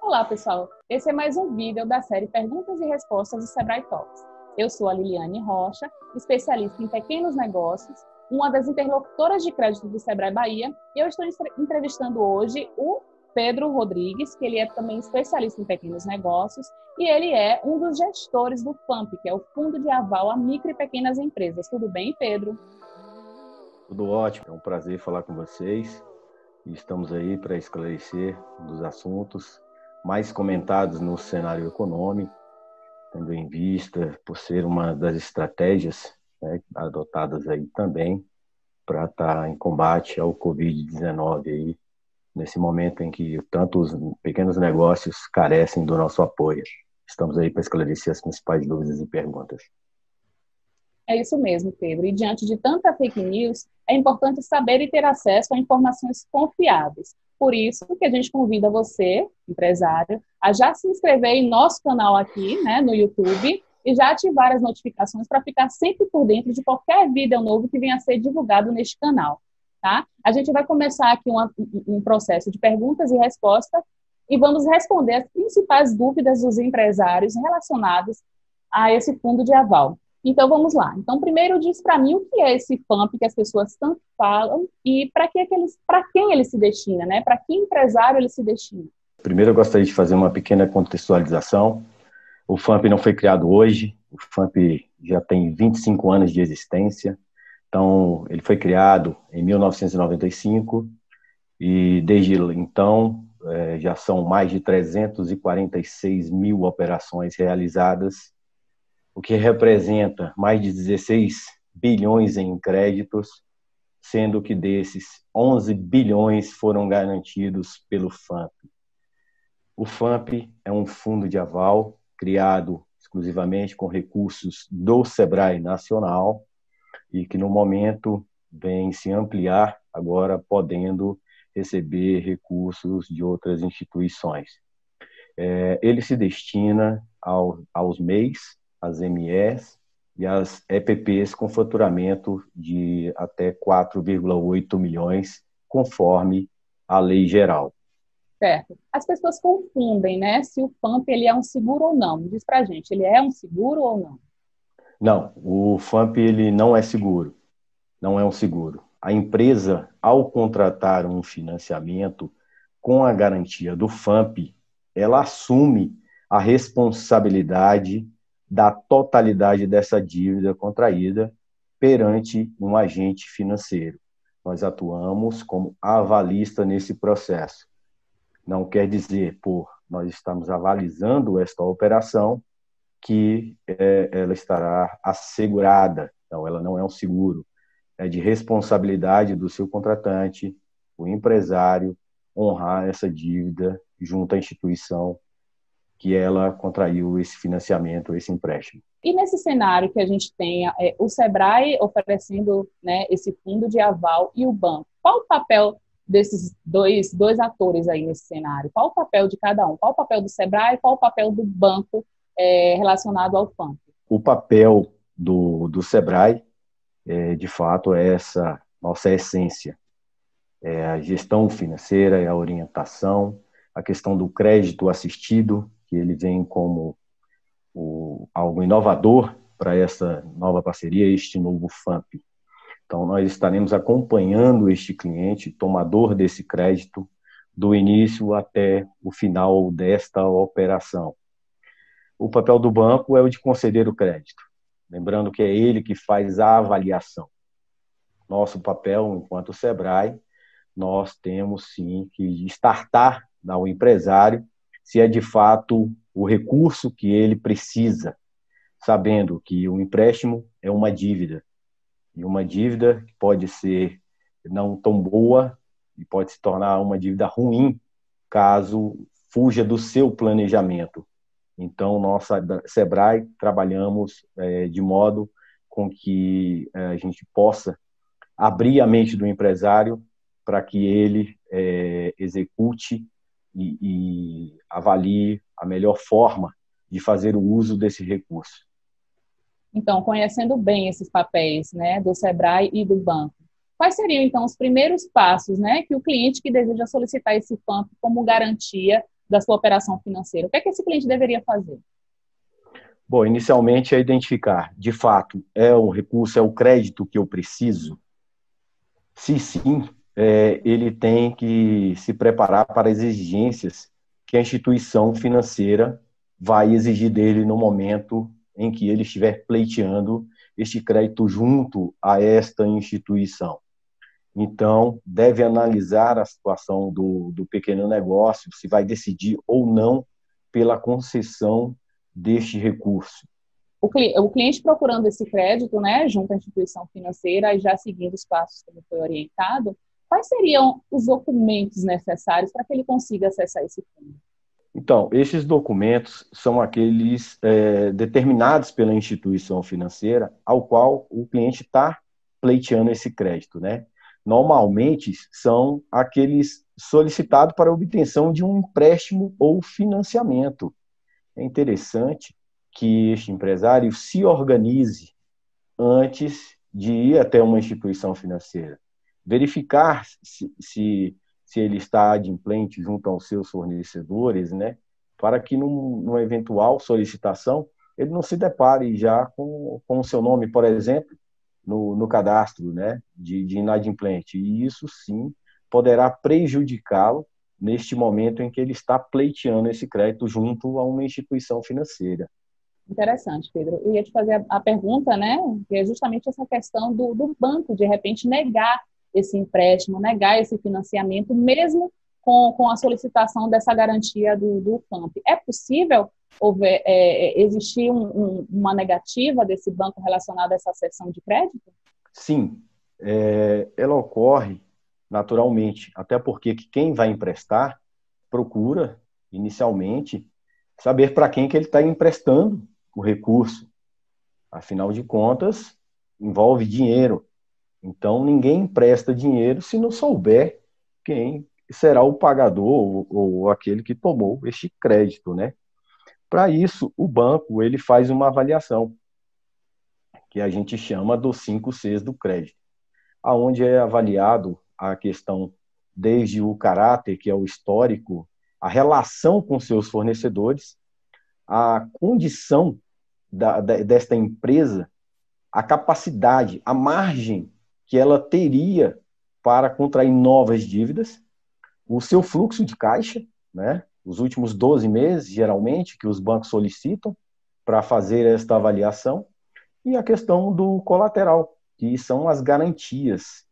Olá, pessoal. Esse é mais um vídeo da série Perguntas e Respostas do Sebrae Talks. Eu sou a Liliane Rocha, especialista em pequenos negócios, uma das interlocutoras de crédito do Sebrae Bahia, e eu estou entrevistando hoje o Pedro Rodrigues, que ele é também especialista em pequenos negócios, e ele é um dos gestores do FAMP, que é o Fundo de Aval a Micro e Pequenas Empresas. Tudo bem, Pedro? Tudo ótimo, é um prazer falar com vocês. Estamos aí para esclarecer dos assuntos mais comentados no cenário econômico, tendo em vista por ser uma das estratégias né, adotadas aí também para estar em combate ao Covid-19 aí, nesse momento em que tanto os pequenos negócios carecem do nosso apoio. Estamos aí para esclarecer as principais dúvidas e perguntas. É isso mesmo, Pedro. E diante de tanta fake news, é importante saber e ter acesso a informações confiáveis. Por isso que a gente convida você, empresário, a já se inscrever em nosso canal aqui, né, no YouTube, e já ativar as notificações para ficar sempre por dentro de qualquer vídeo novo que venha a ser divulgado neste canal, tá? A gente vai começar aqui uma, um processo de perguntas e respostas e vamos responder as principais dúvidas dos empresários relacionadas a esse fundo de aval. Então vamos lá. Então primeiro diz para mim o que é esse FAMP que as pessoas tanto falam e para que aqueles, para quem ele se destina, né? Para que empresário ele se destina? Primeiro eu gostaria de fazer uma pequena contextualização. O FAMP não foi criado hoje. O FAMP já tem 25 anos de existência. Então ele foi criado em 1995 e desde então é, já são mais de 346 mil operações realizadas o que representa mais de 16 bilhões em créditos, sendo que desses 11 bilhões foram garantidos pelo FAMP. O FAMP é um fundo de aval criado exclusivamente com recursos do Sebrae Nacional e que no momento vem se ampliar, agora podendo receber recursos de outras instituições. É, ele se destina ao, aos MEIs, as MEs e as EPPs com faturamento de até 4,8 milhões, conforme a lei geral. Certo. As pessoas confundem, né, se o FAMP ele é um seguro ou não. Diz pra gente, ele é um seguro ou não? Não, o FAMP ele não é seguro. Não é um seguro. A empresa, ao contratar um financiamento com a garantia do FAMP, ela assume a responsabilidade da totalidade dessa dívida contraída perante um agente financeiro. Nós atuamos como avalista nesse processo. Não quer dizer, por nós estamos avalizando esta operação, que é, ela estará assegurada. Então, ela não é um seguro. É de responsabilidade do seu contratante, o empresário, honrar essa dívida junto à instituição que ela contraiu esse financiamento, esse empréstimo. E nesse cenário que a gente tem é, o Sebrae oferecendo né, esse fundo de aval e o banco, qual o papel desses dois, dois atores aí nesse cenário? Qual o papel de cada um? Qual o papel do Sebrae qual o papel do banco é, relacionado ao FAMP? O papel do, do Sebrae, é, de fato, é essa nossa essência. É a gestão financeira, é a orientação, a questão do crédito assistido, que ele vem como o, algo inovador para essa nova parceria, este novo FAMP. Então, nós estaremos acompanhando este cliente, tomador desse crédito, do início até o final desta operação. O papel do banco é o de conceder o crédito, lembrando que é ele que faz a avaliação. Nosso papel, enquanto Sebrae, nós temos sim que startar ao empresário se é de fato o recurso que ele precisa, sabendo que o empréstimo é uma dívida. E uma dívida pode ser não tão boa e pode se tornar uma dívida ruim caso fuja do seu planejamento. Então, nós, Sebrae, trabalhamos é, de modo com que é, a gente possa abrir a mente do empresário para que ele é, execute e, e avalie a melhor forma de fazer o uso desse recurso. Então, conhecendo bem esses papéis, né, do Sebrae e do banco, quais seriam então os primeiros passos, né, que o cliente que deseja solicitar esse FAMP como garantia da sua operação financeira, o que é que esse cliente deveria fazer? Bom, inicialmente é identificar, de fato, é o recurso, é o crédito que eu preciso? Se sim, é, ele tem que se preparar para as exigências que a instituição financeira vai exigir dele no momento em que ele estiver pleiteando este crédito junto a esta instituição. Então, deve analisar a situação do, do pequeno negócio, se vai decidir ou não pela concessão deste recurso. O, o cliente procurando esse crédito, né, junto à instituição financeira, e já seguindo os passos como foi orientado, quais seriam os documentos necessários para que ele consiga acessar esse fundo? Então, esses documentos são aqueles é, determinados pela instituição financeira ao qual o cliente está pleiteando esse crédito, né? Normalmente são aqueles solicitados para obtenção de um empréstimo ou financiamento. É interessante que este empresário se organize antes de ir até uma instituição financeira, verificar se, se se ele está adimplente junto aos seus fornecedores, né, para que num, numa eventual solicitação ele não se depare já com, com o seu nome, por exemplo, no, no cadastro né, de, de inadimplente. E isso sim poderá prejudicá-lo neste momento em que ele está pleiteando esse crédito junto a uma instituição financeira. Interessante, Pedro. Eu ia te fazer a, pergunta, né, que é justamente essa questão do, do banco, de repente, negar esse empréstimo, negar esse financiamento, mesmo com, com a solicitação dessa garantia do, do FAMP. É possível houver, é, é, existir um, um, uma negativa desse banco relacionada a essa sessão de crédito? Sim, é, ela ocorre naturalmente, até porque quem vai emprestar procura, inicialmente, saber para quem que ele está emprestando o recurso. Afinal de contas, envolve dinheiro. Então, ninguém empresta dinheiro se não souber quem será o pagador ou, ou aquele que tomou este crédito, né? Para isso, o banco ele faz uma avaliação que a gente chama dos 5 Cs do crédito, aonde é avaliado a questão desde o caráter, que é o histórico, a relação com seus fornecedores, a condição da, da, desta empresa, a capacidade, a margem que ela teria para contrair novas dívidas, o seu fluxo de caixa, né, os últimos 12 meses, geralmente, que os bancos solicitam para fazer esta avaliação, e a questão do colateral, que são as garantias,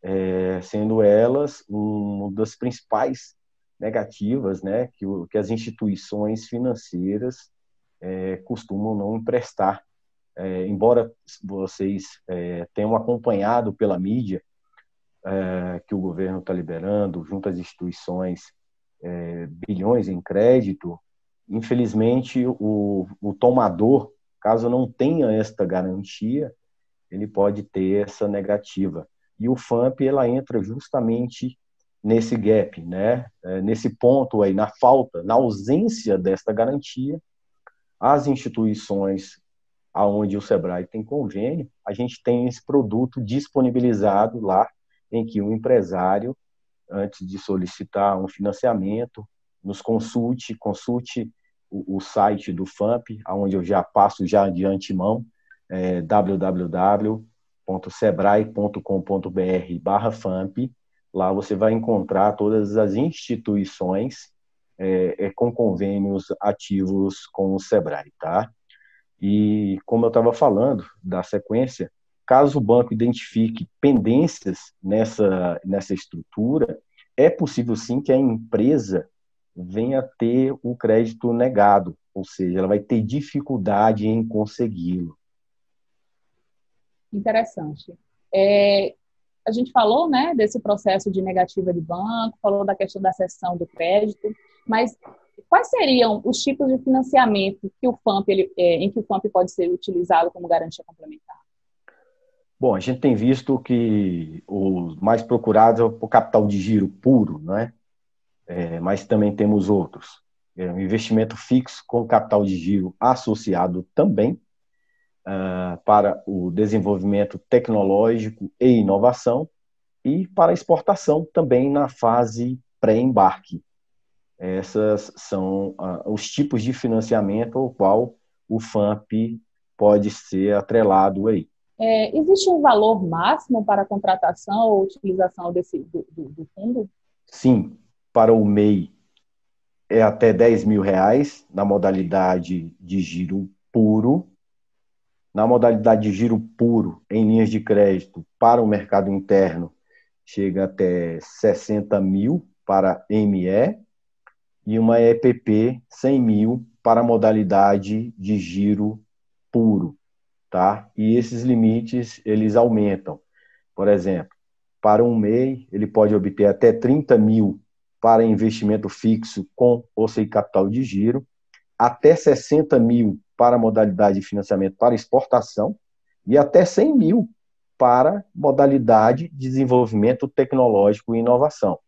é, sendo elas uma das principais negativas né, que, que as instituições financeiras é, costumam não emprestar é, embora vocês é, tenham acompanhado pela mídia é, que o governo está liberando, junto às instituições, é, bilhões em crédito, infelizmente o, o tomador, caso não tenha esta garantia, ele pode ter essa negativa. E o FAMP ela entra justamente nesse gap, né? É, nesse ponto aí, na falta, na ausência desta garantia, as instituições aonde o Sebrae tem convênio, a gente tem esse produto disponibilizado lá, em que o empresário, antes de solicitar um financiamento, nos consulte, consulte o, o site do FAMP, aonde eu já passo já de antemão, é, www.sebrae.com.br barra FAMP, lá você vai encontrar todas as instituições é, é, com convênios ativos com o Sebrae, tá? E como eu estava falando da sequência, caso o banco identifique pendências nessa, nessa estrutura, é possível sim que a empresa venha ter o crédito negado, ou seja, ela vai ter dificuldade em consegui-lo. Interessante. É, a gente falou né, desse processo de negativa de banco, falou da questão da cessão do crédito, mas Quais seriam os tipos de financiamento que o FAMP, ele, é, em que o FAMP pode ser utilizado como garantia complementar? Bom, a gente tem visto que os mais procurados é o capital de giro puro, né? É, mas também temos outros. É, um investimento fixo com capital de giro associado também. uh, para o desenvolvimento tecnológico e inovação e para exportação também na fase pré-embarque. Essas são uh, os tipos de financiamento ao qual o FAMP pode ser atrelado aí. É, existe um valor máximo para a contratação ou utilização desse, do, do, do fundo? Sim, para o MEI é até 10 mil reais na modalidade de giro puro. Na modalidade de giro puro, em linhas de crédito para o mercado interno, chega até 60 mil para ME e uma EPP 100 mil para modalidade de giro puro, tá? E esses limites eles aumentam. Por exemplo, para um MEI ele pode obter até 30 mil para investimento fixo com ou sem capital de giro, até 60 mil para modalidade de financiamento para exportação e até 100 mil para modalidade de desenvolvimento tecnológico e inovação.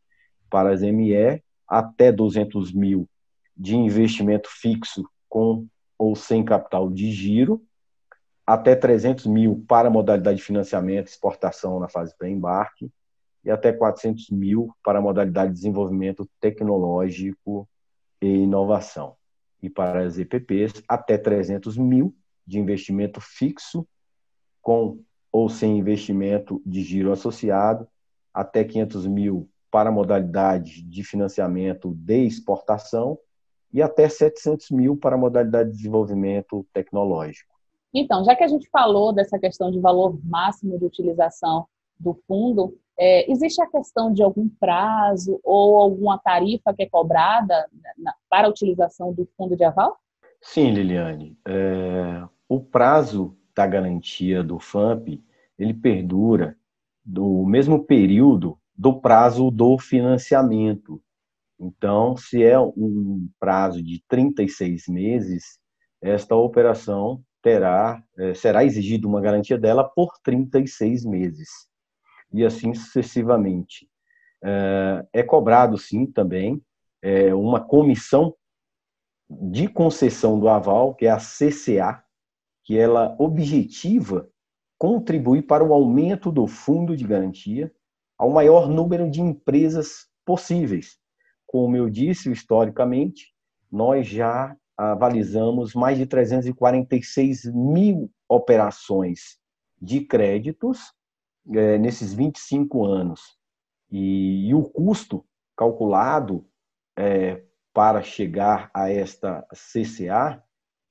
Para as ME, até 200 mil de investimento fixo com ou sem capital de giro, até 300 mil para modalidade de financiamento exportação na fase pré-embarque, e até 400 mil para modalidade de desenvolvimento tecnológico e inovação. E para as EPPs, até 300 mil de investimento fixo, com ou sem investimento de giro associado, até 500 mil para a modalidade de financiamento de exportação e até 700 mil para a modalidade de desenvolvimento tecnológico. Então, já que a gente falou dessa questão de valor máximo de utilização do fundo, é, existe a questão de algum prazo ou alguma tarifa que é cobrada na, para a utilização do fundo de aval? Sim, Liliane. É, o prazo da garantia do FAMP ele perdura do mesmo período do prazo do financiamento. Então, se é um prazo de 36 meses, esta operação terá é, será exigida uma garantia dela por 36 meses e assim sucessivamente. É, é cobrado, sim, também é, uma comissão de concessão do aval, que é a CCA, que ela objetiva contribuir para o aumento do fundo de garantia ao maior número de empresas possíveis. Como eu disse, historicamente, nós já avalizamos mais de 346 mil operações de créditos é, nesses 25 anos. E, e, o custo calculado é, para chegar a esta CCA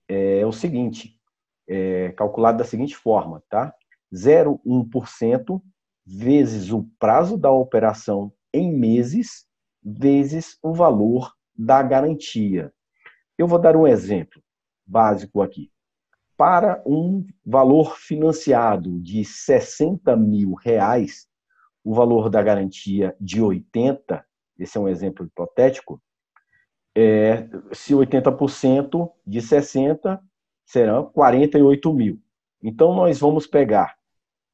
é o seguinte, é calculado da seguinte forma, tá? 0,1% vezes o prazo da operação em meses vezes o valor da garantia. Eu vou dar um exemplo básico aqui para um valor financiado de 60 mil reais, o valor da garantia de 80, esse é um exemplo hipotético, é, se 80% de 60 serão 48 mil. Então, nós vamos pegar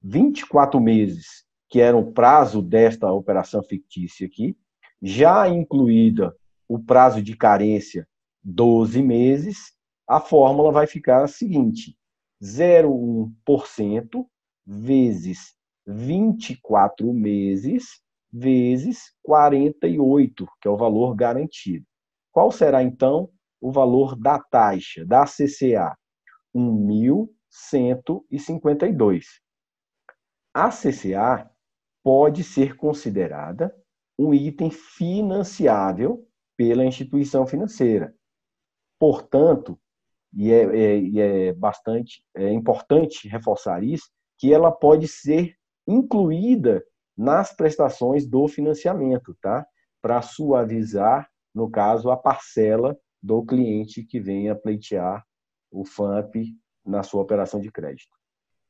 24 meses, que era o prazo desta operação fictícia aqui, já incluída o prazo de carência 12 meses, a fórmula vai ficar a seguinte: 0,1% vezes 24 meses vezes 48, que é o valor garantido. Qual será então o valor da taxa da CCA? 1.152. A CCA pode ser considerada um item financiável pela instituição financeira. Portanto, e é, é, é bastante é importante reforçar isso, que ela pode ser incluída nas prestações do financiamento, tá? Para suavizar, no caso, a parcela do cliente que venha pleitear o FAMP na sua operação de crédito.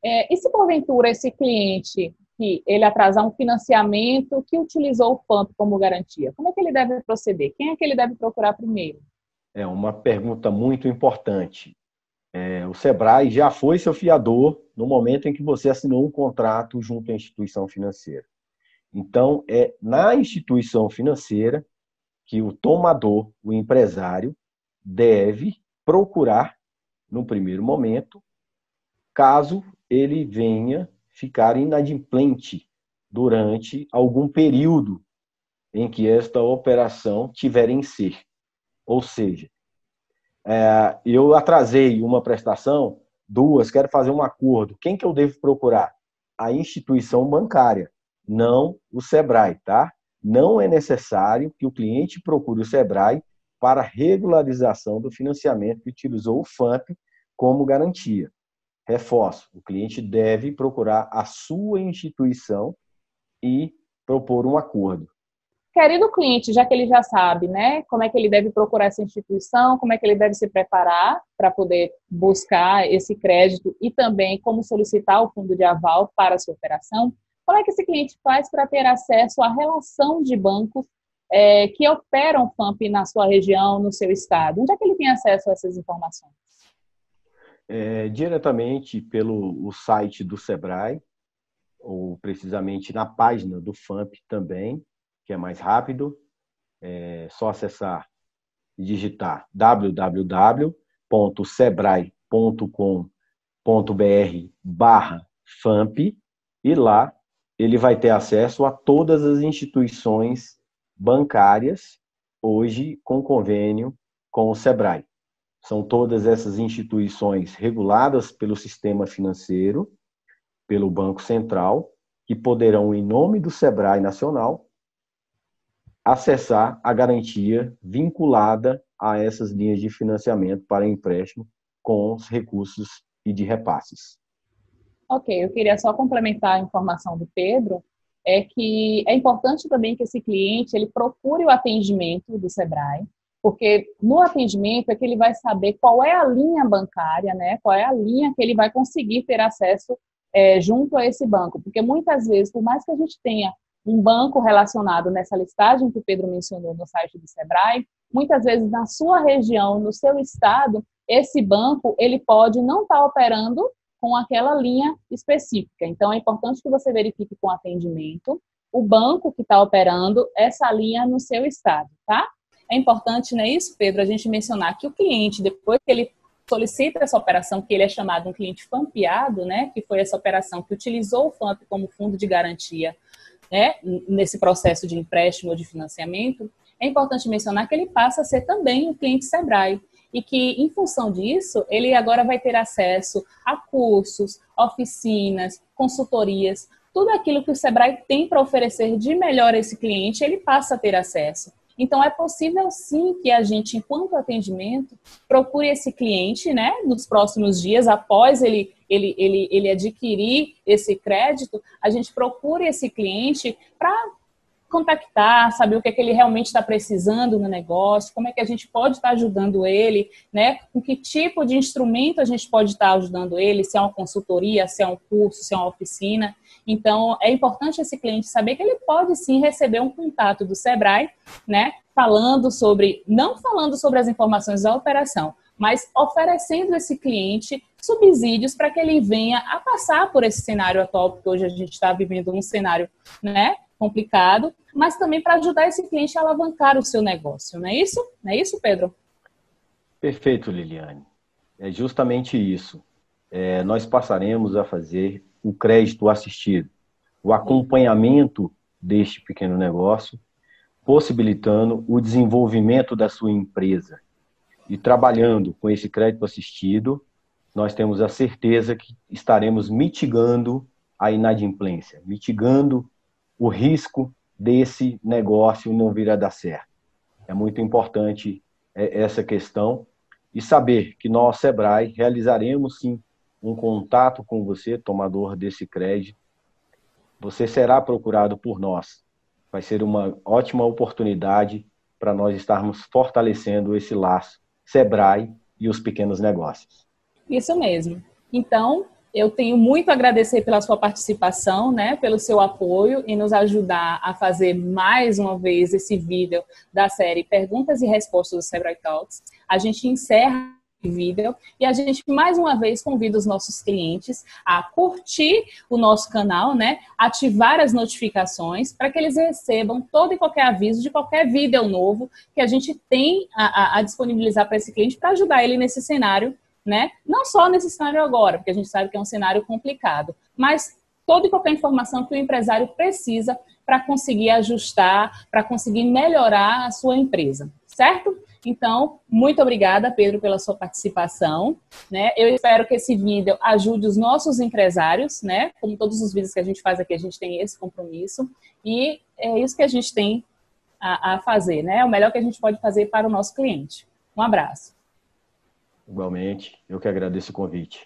É, e se porventura esse cliente que ele atrasar um financiamento que utilizou o FAMP como garantia, como é que ele deve proceder? Quem é que ele deve procurar primeiro? É uma pergunta muito importante. É, o Sebrae já foi seu fiador no momento em que você assinou um contrato junto à instituição financeira. Então, é na instituição financeira que o tomador, o empresário, deve procurar, no primeiro momento, caso ele venha ficar inadimplente durante algum período em que esta operação tiver em ser. Ou seja, é, eu atrasei uma prestação, duas, quero fazer um acordo. Quem que eu devo procurar? A instituição bancária, não o Sebrae, tá? Não é necessário que o cliente procure o Sebrae para regularização do financiamento que utilizou o FAMP como garantia. Reforço, o cliente deve procurar a sua instituição e propor um acordo. Querido cliente, já que ele já sabe, né, como é que ele deve procurar essa instituição, como é que ele deve se preparar para poder buscar esse crédito e também como solicitar o fundo de aval para a sua operação, como é que esse cliente faz para ter acesso à relação de bancos é, que operam FAMP na sua região, no seu estado? Onde é que ele tem acesso a essas informações? É, diretamente pelo o site do Sebrae, ou precisamente na página do FAMP também, que é mais rápido. É só acessar e digitar www.sebrae.com.br barra FAMP e lá ele vai ter acesso a todas as instituições bancárias hoje com convênio com o Sebrae. São todas essas instituições reguladas pelo sistema financeiro, pelo Banco Central, que poderão, em nome do Sebrae Nacional, acessar a garantia vinculada a essas linhas de financiamento para empréstimo com os recursos e de repasses. Ok, eu queria só complementar a informação do Pedro, é que é importante também que esse cliente ele procure o atendimento do Sebrae, porque no atendimento é que ele vai saber qual é a linha bancária, né? Qual é a linha que ele vai conseguir ter acesso é, junto a esse banco, porque muitas vezes, por mais que a gente tenha um banco relacionado nessa listagem que o Pedro mencionou no site do Sebrae, muitas vezes na sua região, no seu estado, esse banco ele pode não estar tá operando com aquela linha específica. Então é importante que você verifique com atendimento o banco que está operando essa linha no seu estado, tá? É importante, não é isso, Pedro, a gente mencionar que o cliente, depois que ele solicita essa operação, que ele é chamado um cliente fampeado, né, que foi essa operação que utilizou o FAMP como fundo de garantia né, nesse processo de empréstimo ou de financiamento, é importante mencionar que ele passa a ser também um cliente Sebrae e que, em função disso, ele agora vai ter acesso a cursos, oficinas, consultorias, tudo aquilo que o Sebrae tem para oferecer de melhor a esse cliente, ele passa a ter acesso. Então, é possível sim que a gente, enquanto atendimento, procure esse cliente, né, nos próximos dias, após ele, ele, ele, ele adquirir esse crédito, a gente procure esse cliente para contactar, saber o que é que ele realmente está precisando no negócio, como é que a gente pode estar tá ajudando ele, né? Com que tipo de instrumento a gente pode estar tá ajudando ele, se é uma consultoria, se é um curso, se é uma oficina. Então, é importante esse cliente saber que ele pode sim receber um contato do Sebrae, né? Falando sobre, não falando sobre as informações da operação, mas oferecendo esse cliente subsídios para que ele venha a passar por esse cenário atual, porque hoje a gente está vivendo um cenário, né? complicado, mas também para ajudar esse cliente a alavancar o seu negócio, não é isso? Não é isso, Pedro? Perfeito, Liliane. É justamente isso. É, nós passaremos a fazer o crédito assistido, o acompanhamento deste pequeno negócio, possibilitando o desenvolvimento da sua empresa. E trabalhando com esse crédito assistido, nós temos a certeza que estaremos mitigando a inadimplência, mitigando o risco desse negócio não vir a dar certo. É muito importante é, essa questão e saber que nós, Sebrae, realizaremos sim um contato com você, tomador desse crédito. Você será procurado por nós. Vai ser uma ótima oportunidade para nós estarmos fortalecendo esse laço Sebrae e os pequenos negócios. Isso mesmo. Então, eu tenho muito a agradecer pela sua participação, né, pelo seu apoio e nos ajudar a fazer mais uma vez esse vídeo da série Perguntas e Respostas do Sebrae Talks. A gente encerra vídeo e a gente mais uma vez convida os nossos clientes a curtir o nosso canal, né, ativar as notificações para que eles recebam todo e qualquer aviso de qualquer vídeo novo que a gente tem a, a, a disponibilizar para esse cliente para ajudar ele nesse cenário né? Não só nesse cenário agora, porque a gente sabe que é um cenário complicado, mas toda e qualquer informação que o empresário precisa para conseguir ajustar, para conseguir melhorar a sua empresa, certo? Então, muito obrigada, Pedro, pela sua participação. Né? Eu espero que esse vídeo ajude os nossos empresários, né? Como todos os vídeos que a gente faz aqui, a gente tem esse compromisso. E é isso que a gente tem a, a fazer, né? É o melhor que a gente pode fazer para o nosso cliente. Um abraço. Igualmente, eu que agradeço o convite.